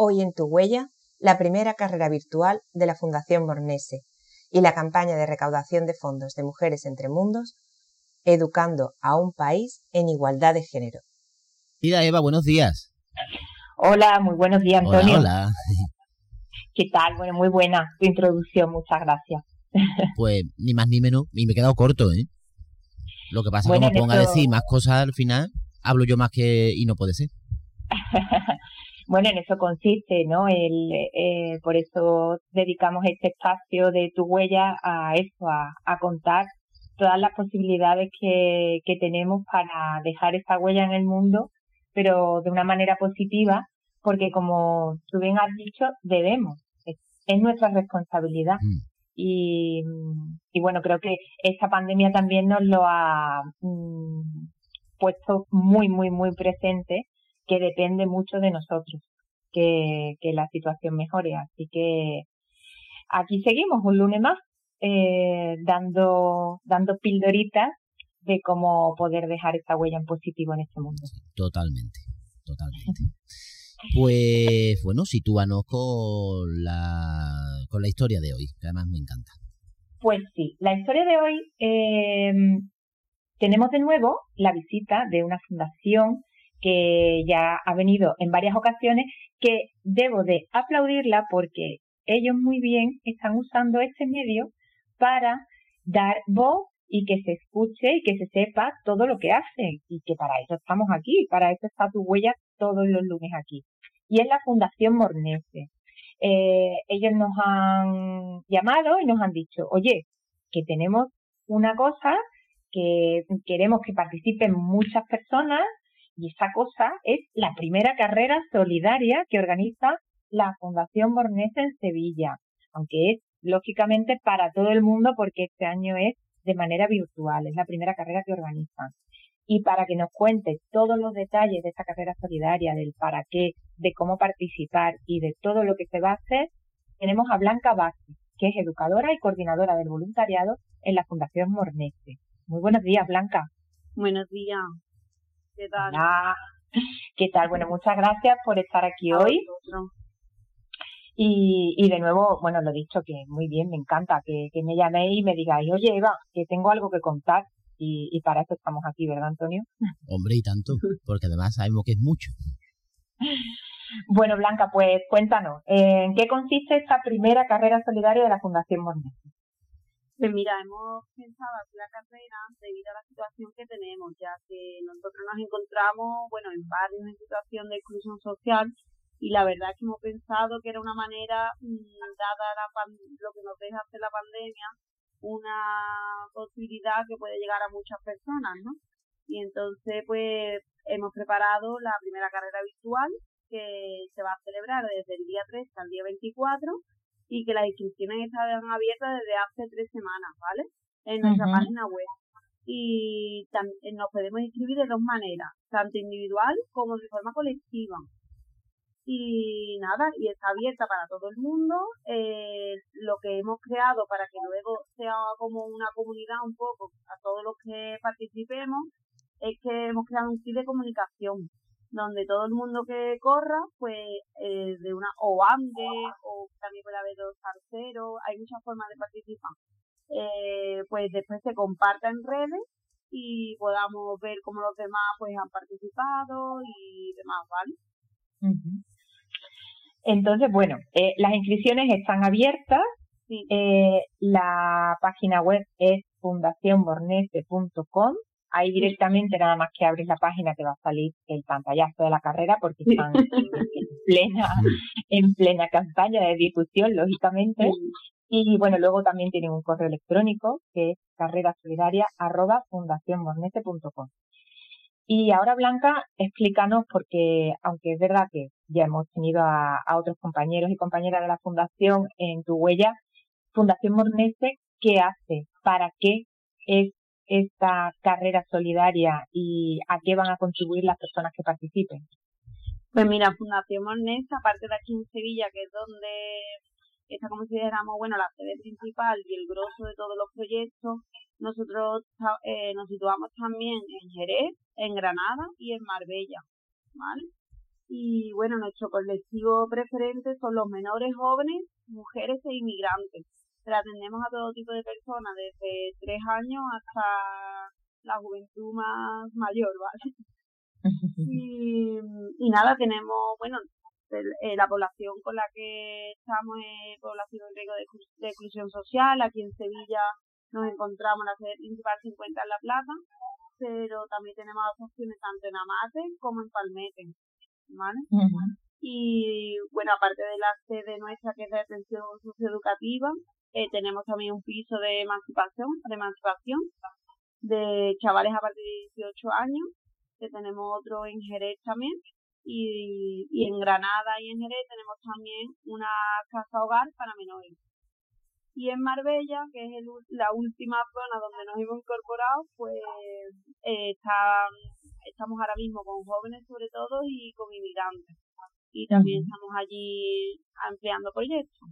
Hoy en Tu Huella, la primera carrera virtual de la Fundación Bornese y la campaña de recaudación de fondos de Mujeres entre Mundos, educando a un país en igualdad de género. Mira, Eva, buenos días. Hola, muy buenos días, Antonio. Hola, ¿Qué tal? Bueno, muy buena tu introducción, muchas gracias. Pues ni más ni menos, y me he quedado corto, ¿eh? Lo que pasa es que como ponga a decir más cosas al final, hablo yo más que y no puede ser. Bueno, en eso consiste, ¿no? El, eh, por eso dedicamos este espacio de tu huella a eso, a, a contar todas las posibilidades que, que tenemos para dejar esa huella en el mundo, pero de una manera positiva, porque como tú bien has dicho, debemos, es, es nuestra responsabilidad. Mm. Y, y bueno, creo que esta pandemia también nos lo ha mm, puesto muy, muy, muy presente que depende mucho de nosotros que, que la situación mejore. Así que aquí seguimos un lunes más eh, dando, dando pildoritas de cómo poder dejar esta huella en positivo en este mundo. Totalmente, totalmente. Pues bueno, sitúanos con la, con la historia de hoy, que además me encanta. Pues sí, la historia de hoy eh, tenemos de nuevo la visita de una fundación que ya ha venido en varias ocasiones, que debo de aplaudirla porque ellos muy bien están usando este medio para dar voz y que se escuche y que se sepa todo lo que hacen y que para eso estamos aquí, para eso está tu huella todos los lunes aquí. Y es la Fundación Mornese. Eh, ellos nos han llamado y nos han dicho, oye, que tenemos una cosa que queremos que participen muchas personas y esa cosa es la primera carrera solidaria que organiza la Fundación Bornese en Sevilla, aunque es lógicamente para todo el mundo porque este año es de manera virtual, es la primera carrera que organizan. Y para que nos cuente todos los detalles de esta carrera solidaria, del para qué, de cómo participar y de todo lo que se va a hacer, tenemos a Blanca Vázquez, que es educadora y coordinadora del voluntariado en la Fundación Mornese. Muy buenos días, Blanca. Buenos días. ¿Qué tal? Hola. ¿Qué tal? Bueno, muchas gracias por estar aquí hoy. Vosotros. Y, y de nuevo, bueno, lo dicho, que muy bien, me encanta que, que me llaméis y me digáis, oye, Eva, que tengo algo que contar. Y, y para eso estamos aquí, ¿verdad, Antonio? Hombre, y tanto, porque además sabemos que es mucho. Bueno, Blanca, pues cuéntanos, ¿en qué consiste esta primera carrera solidaria de la Fundación Mornese? Pues mira, hemos pensado hacer la carrera debido a la situación que tenemos, ya que nosotros nos encontramos, bueno, en barrios en situación de exclusión social y la verdad es que hemos pensado que era una manera, mm, dada la pan- lo que nos deja hacer la pandemia, una posibilidad que puede llegar a muchas personas, ¿no? Y entonces, pues, hemos preparado la primera carrera virtual que se va a celebrar desde el día 3 al día 24 y que las inscripciones están abiertas desde hace tres semanas, ¿vale? En nuestra página web. Y eh, nos podemos inscribir de dos maneras, tanto individual como de forma colectiva. Y nada, y está abierta para todo el mundo. Eh, lo que hemos creado para que luego sea como una comunidad un poco a todos los que participemos es que hemos creado un kit de comunicación donde todo el mundo que corra, pues eh, de una o ande o también puede haber dos terceros, hay muchas formas de participar. Eh, pues después se comparta en redes y podamos ver cómo los demás pues han participado y demás, ¿vale? Ujú. Entonces, bueno, eh, las inscripciones están abiertas. Sí. Eh, la página web es fundacionbornese.com. Ahí directamente nada más que abres la página te va a salir el pantallazo de la carrera porque están en plena, en plena campaña de difusión, lógicamente. Y bueno, luego también tienen un correo electrónico que es carrerasolidaria arroba fundacionbornese.com. Y ahora, Blanca, explícanos, porque aunque es verdad que ya hemos tenido a, otros compañeros y compañeras de la Fundación en tu huella, Fundación Mornese, ¿qué hace? ¿Para qué es esta carrera solidaria y a qué van a contribuir las personas que participen? Pues mira, Fundación Mornese, aparte de aquí en Sevilla, que es donde si dijéramos, bueno, la sede principal y el grosso de todos los proyectos, nosotros eh, nos situamos también en Jerez, en Granada y en Marbella, ¿vale? Y bueno, nuestro colectivo preferente son los menores jóvenes, mujeres e inmigrantes. Pero atendemos a todo tipo de personas, desde tres años hasta la juventud más mayor, ¿vale? y, y nada, tenemos, bueno, eh, la población con la que estamos es población en riesgo de, exclusión social. Aquí en Sevilla nos encontramos en la sede principal 50 en La Plata, pero también tenemos opciones tanto en Amate como en Palmete. ¿vale? Y bueno, aparte de la sede nuestra que es de atención socioeducativa, eh, tenemos también un piso de emancipación, de emancipación de chavales a partir de 18 años, que tenemos otro en Jerez también, y, y en Granada y en Jerez tenemos también una casa hogar para menores. Y en Marbella, que es la última zona donde nos hemos incorporado, pues eh, estamos ahora mismo con jóvenes sobre todo y con inmigrantes. Y también estamos allí ampliando proyectos.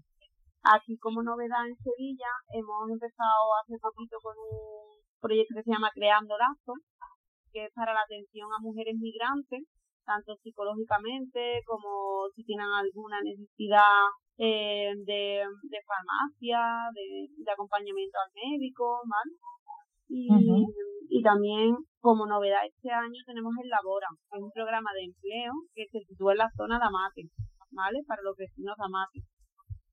Aquí como novedad en Sevilla hemos empezado hace poquito con un proyecto que se llama Creando Lazos, que es para la atención a mujeres migrantes tanto psicológicamente como si tienen alguna necesidad eh, de, de, farmacia, de, acompañamiento al médico, ¿vale? Y, y también como novedad este año tenemos el Labora, que es un programa de empleo que se sitúa en la zona de Amate, ¿vale? Para los vecinos de Amate.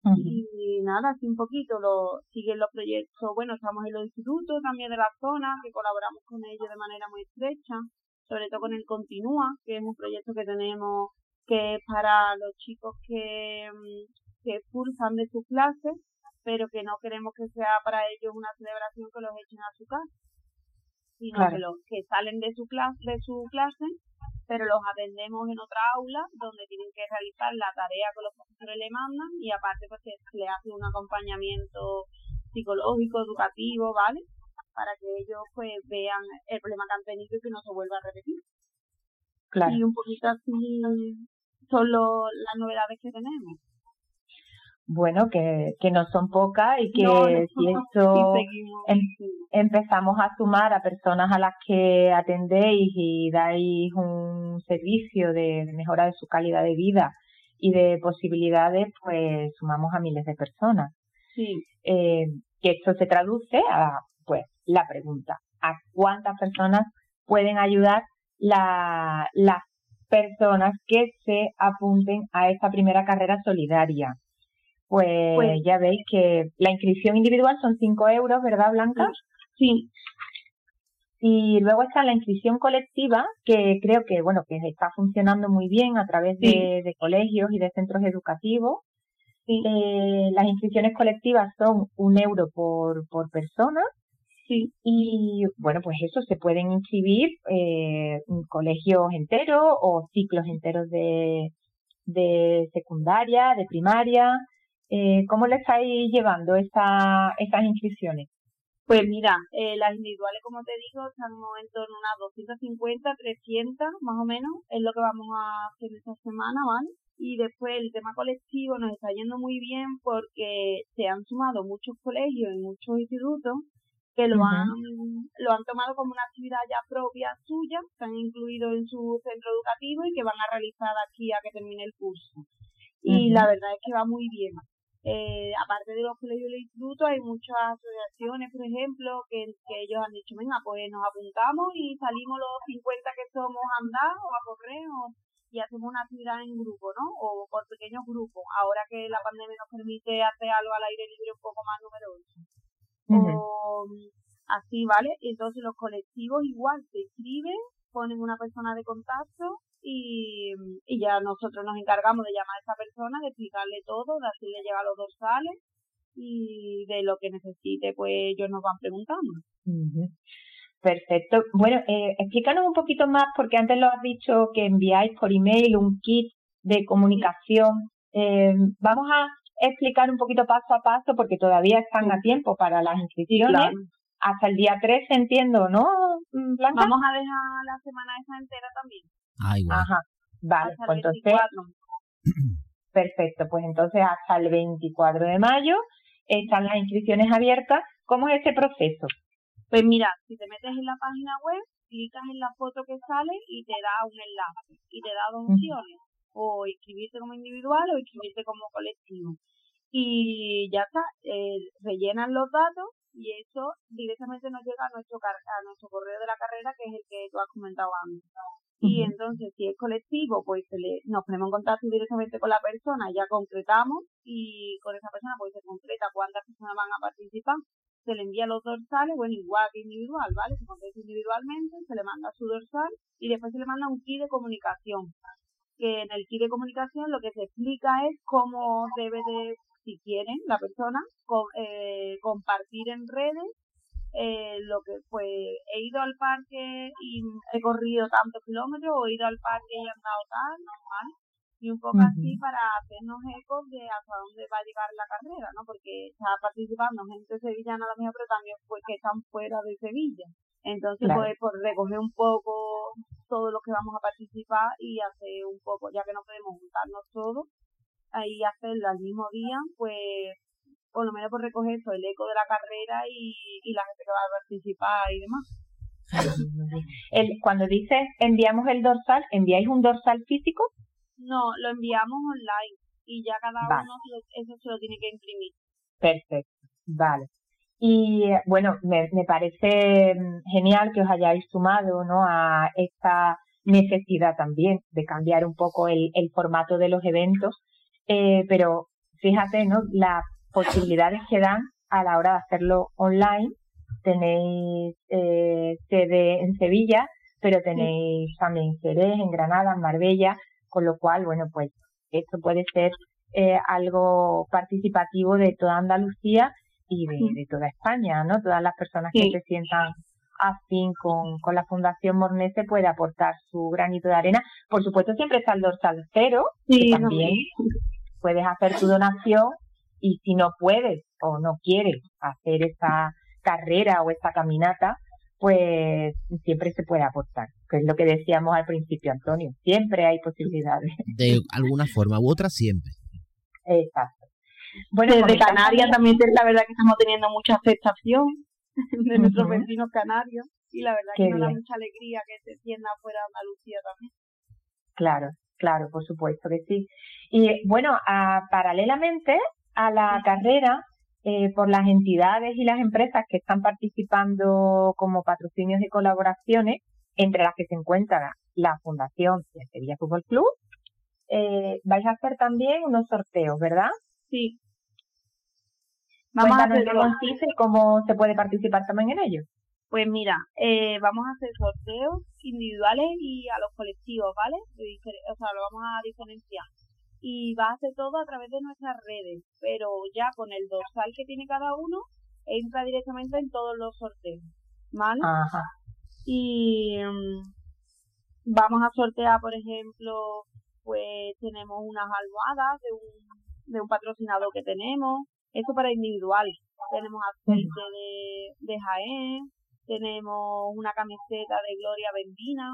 Y nada, así un poquito lo siguen los proyectos. Bueno, estamos en los institutos también de la zona, que colaboramos con ellos de manera muy estrecha sobre todo con el Continúa, que es un proyecto que tenemos que es para los chicos que, mm, que de sus clases, pero que no queremos que sea para ellos una celebración que los echen a su casa, sino que los que salen de su clase, de su clase, pero los atendemos en otra aula donde tienen que realizar la tarea que los profesores le mandan y aparte pues se le hace un acompañamiento psicológico, educativo, ¿vale? para que ellos pues vean el problema que han tenido y que no se vuelva a repetir. Claro. Y un poquito así son las novedades que tenemos. Bueno, que, que no son pocas y que si esto em, empezamos a sumar a personas a las que atendéis y dais un servicio de, mejora de su calidad de vida y de posibilidades, pues sumamos a miles de personas. Sí. Eh, que esto se traduce a pues la pregunta, ¿a cuántas personas pueden ayudar las personas que se apunten a esta primera carrera solidaria? Pues, pues ya veis que la inscripción individual son 5 euros, ¿verdad, Blanca? Sí. Y luego está la inscripción colectiva, que creo que, bueno, que está funcionando muy bien a través de, colegios y de centros educativos. Eh, las inscripciones colectivas son un euro por, por persona Sí. Y bueno, pues eso, se pueden inscribir eh, colegios enteros o ciclos enteros de, de secundaria, de primaria. Eh, ¿Cómo le estáis llevando esta, estas inscripciones? Pues mira, eh, las individuales, como te digo, estamos en torno a unas 250, 300 más o menos, es lo que vamos a hacer esta semana, ¿vale? Y después el tema colectivo nos está yendo muy bien porque se han sumado muchos colegios y muchos institutos que lo, han, lo han tomado como una actividad ya propia suya, se han incluido en su centro educativo y que van a realizar aquí a que termine el curso. Y la verdad es que va muy bien. Eh, aparte de los colegios y institutos, hay muchas asociaciones, por ejemplo, que, que ellos han dicho, venga, pues nos apuntamos y salimos los 50 que somos a andar o a correr y hacemos una actividad en grupo, ¿no? O por pequeños grupos, ahora que la pandemia nos permite hacer algo al aire libre un poco más numeroso o así, ¿vale? Entonces los colectivos igual se escriben, ponen una persona de contacto y, y ya nosotros nos encargamos de llamar a esa persona, de explicarle todo, de hacerle llegar los dorsales y de lo que necesite, pues ellos nos van preguntando. Perfecto. Bueno, eh, explícanos un poquito más, porque antes lo has dicho que enviáis por email un kit de comunicación. Eh, vamos a explicar un poquito paso a paso, porque todavía están a tiempo para las inscripciones. Hasta el día 3, entiendo, ¿no, Blanca? Vamos a dejar la semana esa entera también. Ah, igual. Ajá, vale, pues entonces... Perfecto, pues entonces hasta el 24 de mayo están las inscripciones abiertas. ¿Cómo es ese proceso? Pues mira, si te metes en la página web, clicas en la foto que sale y te da un enlace y te da dos opciones, o inscribirte como individual o inscribirte como colectivo. Y ya está, eh, rellenan los datos y eso directamente nos llega a nuestro, a nuestro correo de la carrera, que es el que tú has comentado antes. Y entonces, si es colectivo, pues nos ponemos en contacto directamente con la persona, ya concretamos y con esa persona pues se concreta cuántas personas van a participar se le envía los dorsales, bueno, igual que individual, ¿vale? Se contesta individualmente, se le manda su dorsal y después se le manda un kit de comunicación. Que en el kit de comunicación lo que se explica es cómo debe de, si quieren, la persona, eh, compartir en redes eh, lo que pues he ido al parque y he corrido tantos kilómetros o he ido al parque y he andado tal, ¿vale? y un poco así para hacernos ecos de hasta dónde va a llegar la carrera, ¿no? Porque está participando gente sevillana la misma, pero también pues que están fuera de Sevilla. Entonces, pues, por recoger un poco todo lo que vamos a participar y hacer un poco, ya que no podemos juntarnos todos, ahí hacerlo al mismo día, pues por lo menos por recoger eso, el eco de la carrera y, y la gente que va a participar y demás. El, cuando dices enviamos el dorsal, ¿enviáis un dorsal físico? No, lo enviamos online y ya cada uno eso se lo tiene que imprimir. Perfecto, vale. Y bueno, me, me parece mm, genial que os hayáis sumado ¿no? a esta necesidad también de cambiar un poco el, el formato de los eventos, eh, pero fíjate, ¿no? Las posibilidades que dan a la hora de hacerlo online. Tenéis eh, sede en Sevilla, pero tenéis también Jerez, en Granada, en Marbella, con lo cual, bueno, pues esto puede ser eh, algo participativo de toda Andalucía y de, toda España, ¿no? Todas las personas que se sientan afín con, con la Fundación Mornese puede aportar su granito de arena. Por supuesto, siempre está el dorsal cero, que también puedes hacer tu donación y si no puedes o no quieres hacer esa carrera o esa caminata, pues siempre se puede aportar, que es lo que decíamos al principio, Antonio, siempre hay posibilidades. De alguna forma u otra, siempre. Exacto. Bueno, desde Canarias también es la verdad que estamos teniendo mucha aceptación de nuestros vecinos canarios y la verdad que nos da mucha alegría que se tienda fuera de Andalucía también. Claro, claro, por supuesto que sí. Y bueno, paralelamente a la carrera, eh, por las entidades y las empresas que están participando como patrocinios y colaboraciones, entre las que se encuentra la Fundación de Sevilla Fútbol Club, eh, vais a hacer también unos sorteos, ¿verdad? Sí. Vamos a hacer consiste y cómo se puede participar también en ellos. Pues mira, eh, vamos a hacer sorteos individuales y a los colectivos, ¿vale? O sea, lo vamos a diferenciar y va a hacer todo a través de nuestras redes, pero ya con el dorsal que tiene cada uno, entra directamente en todos los sorteos, ¿vale? Ajá. Y mm, vamos a sortear, por ejemplo, pues tenemos unas almohadas de un, de un patrocinador que tenemos, eso para individual. Tenemos aceite de, de Jaén, tenemos una camiseta de Gloria Bendina,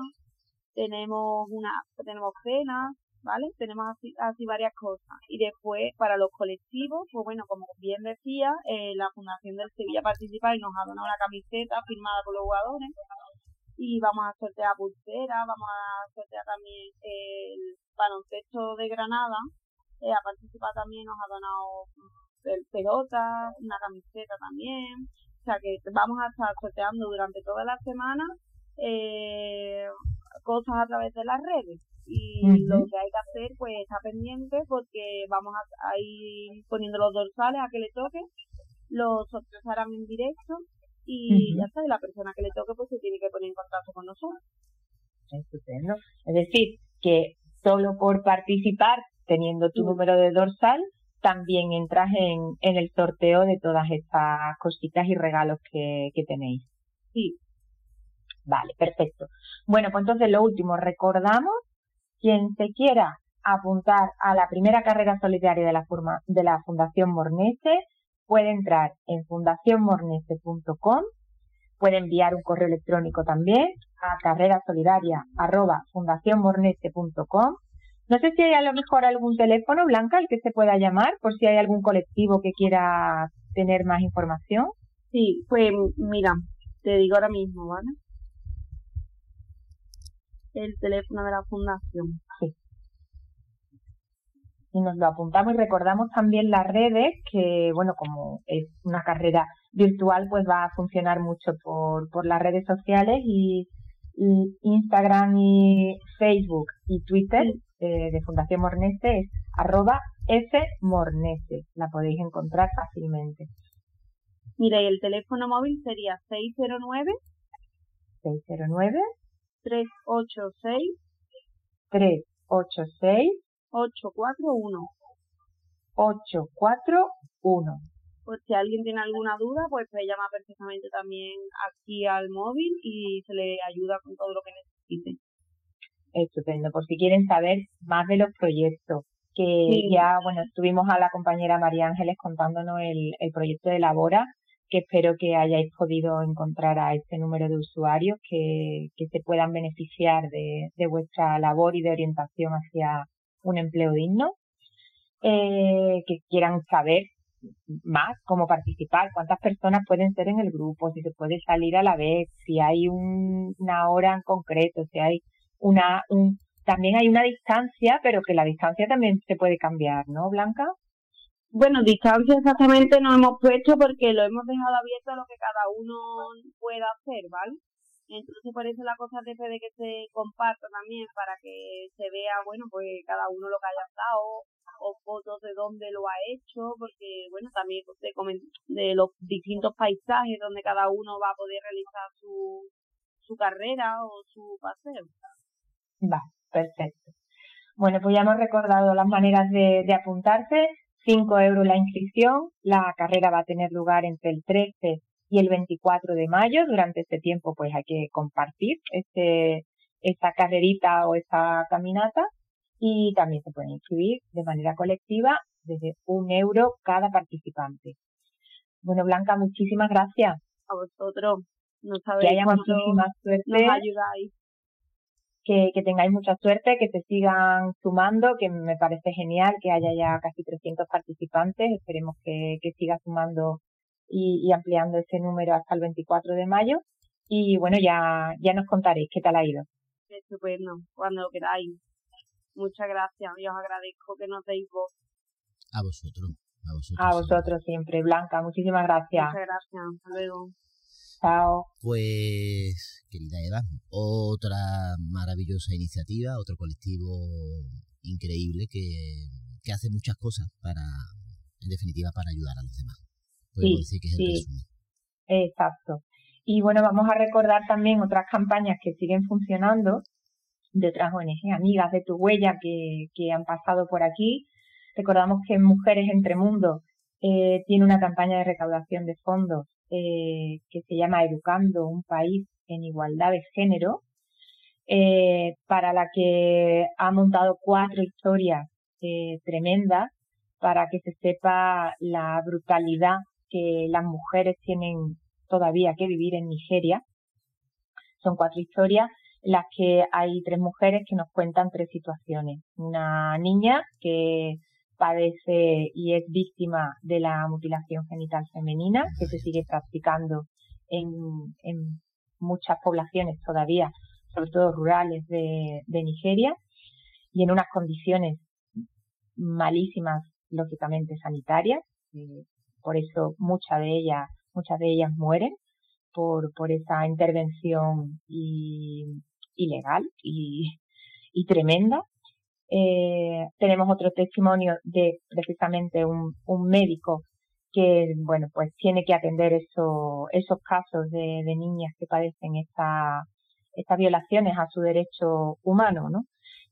tenemos una, tenemos cenas, ¿vale? Tenemos así, así varias cosas. Y después, para los colectivos, pues bueno, como bien decía, eh, la Fundación del Sevilla participa y nos ha donado una camiseta firmada por los jugadores. Y vamos a sortear pulseras, vamos a sortear también el baloncesto de Granada. Eh, ha participado también, nos ha donado mm, el pelota, una camiseta también. O sea que vamos a estar sorteando durante toda la semana eh, cosas a través de las redes y lo que hay que hacer pues está pendiente porque vamos a, ir poniendo los dorsales a que le toque, los sorteos harán en directo y ya está, la persona que le toque pues se tiene que poner en contacto con nosotros. Estupendo. Es decir, que solo por participar teniendo tu número de dorsal también entras en, en el sorteo de todas estas cositas y regalos que, que tenéis. Sí, Vale, perfecto. Bueno, pues entonces lo último, recordamos, quien se quiera apuntar a la primera carrera solidaria de la, de la Fundación Mornese, puede entrar en fundacionmornese.com, puede enviar un correo electrónico también a carrerasolidaria.fundacionmornese.com. No sé si hay a lo mejor algún teléfono, Blanca, al que se pueda llamar, por si hay algún colectivo que quiera tener más información. Sí, pues mira, te digo ahora mismo, ¿vale? El teléfono de la fundación. Sí y nos lo apuntamos y recordamos también las redes que, bueno, como es una carrera virtual, pues va a funcionar mucho por, por las redes sociales y, Instagram y Facebook y Twitter eh, de Fundación Mornese es arroba fmornese. La podéis encontrar fácilmente. Mira, y el teléfono móvil sería 609 609 386 386 841. 841. Pues si alguien tiene alguna duda, pues puede llamar perfectamente también aquí al móvil y se le ayuda con todo lo que necesite. Estupendo. Por si quieren saber más de los proyectos, que ya, bueno, tuvimos a la compañera María Ángeles contándonos el, el proyecto de Labora, que espero que hayáis podido encontrar a este número de usuarios que, que se puedan beneficiar de, de vuestra labor y de orientación hacia, un empleo digno, eh, que quieran saber más cómo participar, cuántas personas pueden ser en el grupo, si se puede salir a la vez, si hay una hora en concreto, si hay una, un, también hay una distancia, pero que la distancia también se puede cambiar, ¿no, Blanca? Bueno, distancia exactamente no hemos puesto porque lo hemos dejado abierto a lo que cada uno pueda hacer, ¿vale? Entonces por eso la cosa de de que se comparta también para que se vea, bueno, pues cada uno lo que haya dado o fotos de dónde lo ha hecho, porque bueno, también de, de los distintos paisajes donde cada uno va a poder realizar su, su carrera o su paseo. Va, perfecto. Bueno, pues ya hemos recordado las maneras de, de apuntarse. 5 euros la inscripción. La carrera va a tener lugar entre el 13 y el 24 de mayo. Durante este tiempo pues hay que compartir este, esta carrerita o esta caminata y también se pueden inscribir de manera colectiva desde un euro cada participante. Bueno, Blanca, muchísimas gracias. A vosotros. No que haya muchísima suerte. Nos ayudáis. Que, que, tengáis mucha suerte, que se sigan sumando, que me parece genial que haya ya casi 300 participantes. Esperemos que, que siga sumando y, ampliando ese número hasta el 24 de mayo. Y bueno, ya, ya nos contaréis qué tal ha ido. Estupendo, cuando lo queráis. Muchas gracias y os agradezco que nos deis voz. A vosotros. A vosotros, a vosotros siempre. Blanca, muchísimas gracias. Muchas gracias. Hasta luego. Pues, querida Eva, otra maravillosa iniciativa, otro colectivo increíble que, que hace muchas cosas para, en definitiva, para ayudar a los demás sí, sí, Exacto. Y bueno, vamos a recordar también otras campañas que siguen funcionando de otras ONG, amigas de tu huella que, que han pasado por aquí. Recordamos que Mujeres Entre Mundos eh, tiene una campaña de recaudación de fondos eh, que se llama Educando un país en igualdad de género, eh, para la que ha montado cuatro historias eh, tremendas para que se sepa la brutalidad que las mujeres tienen todavía que vivir en Nigeria. Son cuatro historias en las que hay tres mujeres que nos cuentan tres situaciones. Una niña que padece y es víctima de la mutilación genital femenina, que se sigue practicando en, en muchas poblaciones todavía, sobre todo rurales de, Nigeria, y en unas condiciones malísimas, lógicamente sanitarias, por eso muchas de ellas, muchas de ellas mueren por, por esa intervención ilegal y tremenda. Eh, tenemos otro testimonio de precisamente un, un médico que, bueno, pues tiene que atender eso, esos casos de, niñas que padecen esta, estas violaciones a su derecho humano, ¿no?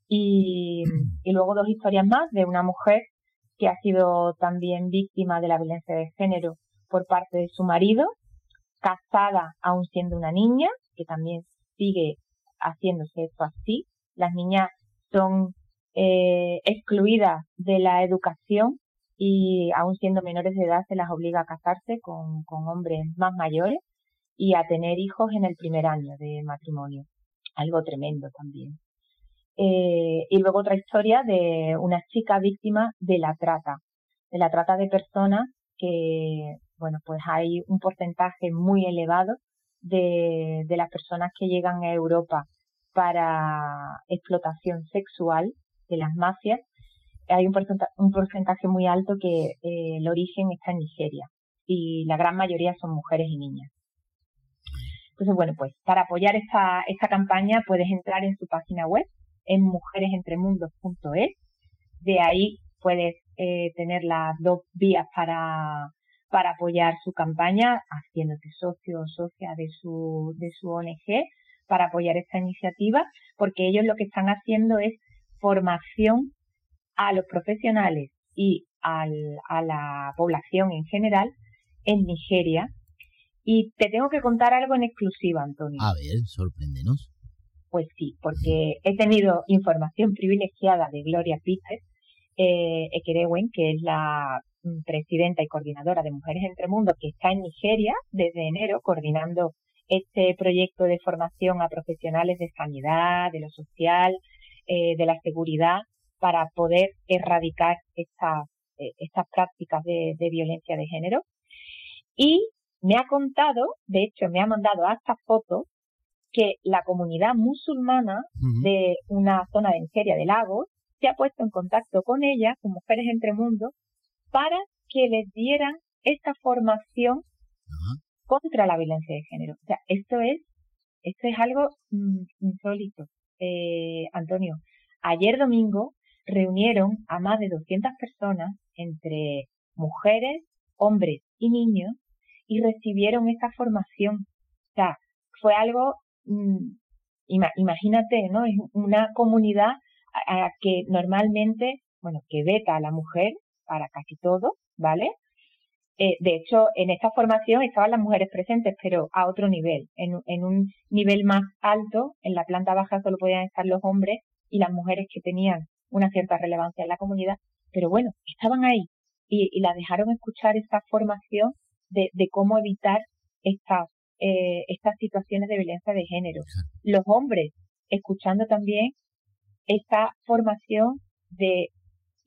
Y, y luego dos historias más de una mujer que ha sido también víctima de la violencia de género por parte de su marido, casada aún siendo una niña, que también sigue haciéndose esto así. Las niñas son eh, excluidas de la educación y aún siendo menores de edad se las obliga a casarse con, con hombres más mayores y a tener hijos en el primer año de matrimonio. Algo tremendo también. Eh, y luego otra historia de una chica víctima de la trata, de la trata de personas que, bueno, pues hay un porcentaje muy elevado de, de las personas que llegan a Europa para explotación sexual de las mafias. Hay un porcentaje, un porcentaje muy alto que eh, el origen está en Nigeria y la gran mayoría son mujeres y niñas. Entonces, bueno, pues para apoyar esta, esta campaña puedes entrar en su página web, en mujeresentremundos.es. De ahí puedes eh, tener las dos vías para, para apoyar su campaña, haciéndote socio o socia de su, de su ONG, para apoyar esta iniciativa, porque ellos lo que están haciendo es formación a los profesionales y al, a la población en general en Nigeria y te tengo que contar algo en exclusiva, Antonio. A ver, sorpréndenos. Pues sí, porque he tenido información privilegiada de Gloria Peter eh, Ekerewen, que es la mm, presidenta y coordinadora de Mujeres Entre Mundo, que está en Nigeria desde enero coordinando este proyecto de formación a profesionales de sanidad, de lo social, eh, de la seguridad, para poder erradicar estas, eh, estas prácticas de, de violencia de género. Y me ha contado, de hecho me ha mandado hasta fotos, que la comunidad musulmana de una zona de Nigeria de Lagos se ha puesto en contacto con ella, con Mujeres Entre Mundos, para que les dieran esta formación contra la violencia de género. O sea, esto es, esto es algo mm, insólito. Eh, Antonio, ayer domingo reunieron a más de 200 personas entre mujeres, hombres y niños y recibieron esta formación. O sea, fue algo, mm, imagínate, ¿no? Es una comunidad a, que normalmente, bueno, que veta a la mujer para casi todo, ¿vale? Eh, de hecho, en esta formación estaban las mujeres presentes, pero a otro nivel. En, en, un nivel más alto, en la planta baja solo podían estar los hombres y las mujeres que tenían una cierta relevancia en la comunidad. Pero bueno, estaban ahí y, y la dejaron escuchar esta formación de, de cómo evitar estas, eh, estas situaciones de violencia de género. Los hombres, escuchando también esta formación de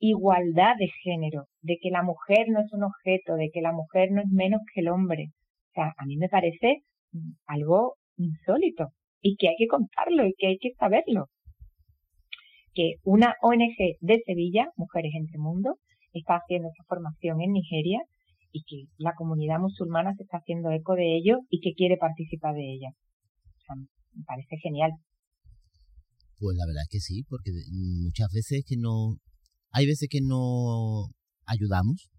igualdad de género, de que la mujer no es un objeto, de que la mujer no es menos que el hombre. O sea, a mí me parece mm, algo insólito y que hay que contarlo y que hay que saberlo. Que una ONG de Sevilla, Mujeres Entre Mundo, está haciendo esta formación en Nigeria y que la comunidad musulmana se está haciendo eco de ello y que quiere participar de ella. O sea, me parece genial. Pues la verdad es que sí, porque muchas veces que no, hay veces que no ayudamos,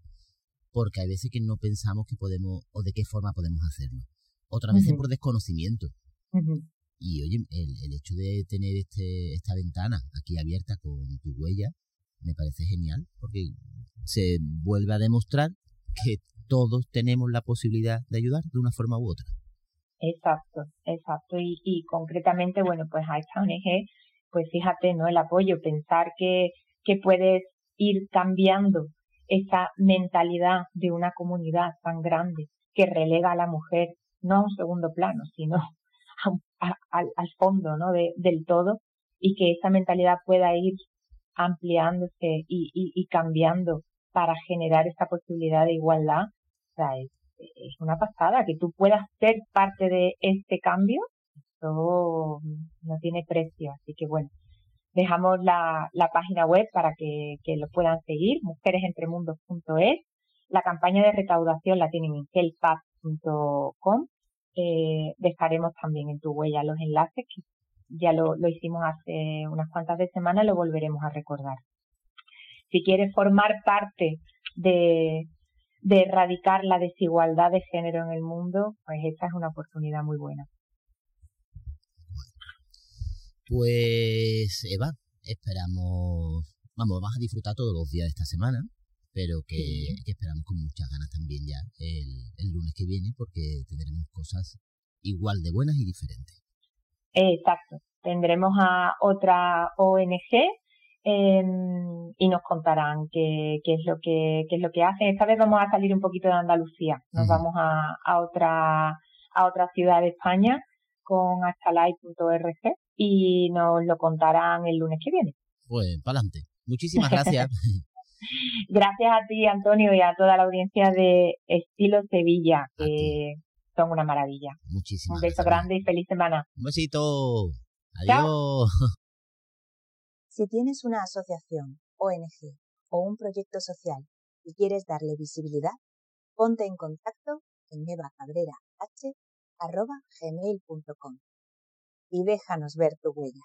porque hay veces que no pensamos que podemos o de qué forma podemos hacerlo. Otras veces por desconocimiento. Y oye, el, el, hecho de tener este, esta ventana aquí abierta con tu huella me parece genial, porque se vuelve a demostrar que todos tenemos la posibilidad de ayudar de una forma u otra. Exacto, exacto. Y, y concretamente, bueno, pues a esta ONG, pues fíjate, ¿no? El apoyo, pensar que, que puedes ir cambiando esa mentalidad de una comunidad tan grande que relega a la mujer no a un segundo plano, sino al fondo, ¿no? De, del todo y que esa mentalidad pueda ir ampliándose y, y, y cambiando para generar esta posibilidad de igualdad. O sea, es, una pasada que tú puedas ser parte de este cambio. Eso no tiene precio. Así que bueno, dejamos la, página web para que, lo puedan seguir, mujeresentremundos.es. La campaña de recaudación la tienen en helpap.com. Eh, dejaremos también en tu huella los enlaces que ya lo, lo hicimos hace unas cuantas de semanas, lo volveremos a recordar si quieres formar parte de, erradicar la desigualdad de género en el mundo, pues esta es una oportunidad muy buena. Pues Eva, esperamos, vamos, vamos a disfrutar todos los días de esta semana, pero que, esperamos con muchas ganas también ya el, el lunes que viene porque tendremos cosas igual de buenas y diferentes. Exacto. Tendremos a otra ONG em, y nos contarán qué, qué, es lo que qué es lo que hacen. Esta vez vamos a salir un poquito de Andalucía. Nos vamos a, a otra a otra ciudad de España con achalai.org y nos lo contarán el lunes que viene. Pues, para adelante. Muchísimas gracias. gracias a ti, Antonio, y a toda la audiencia de Estilo Sevilla, que son una maravilla. Muchísimas Un beso grande y feliz semana. Un besito. Adiós. Si tienes una asociación, ONG o un proyecto social y quieres darle visibilidad, ponte en contacto en evacabrerah.gmail.com y déjanos ver tu huella.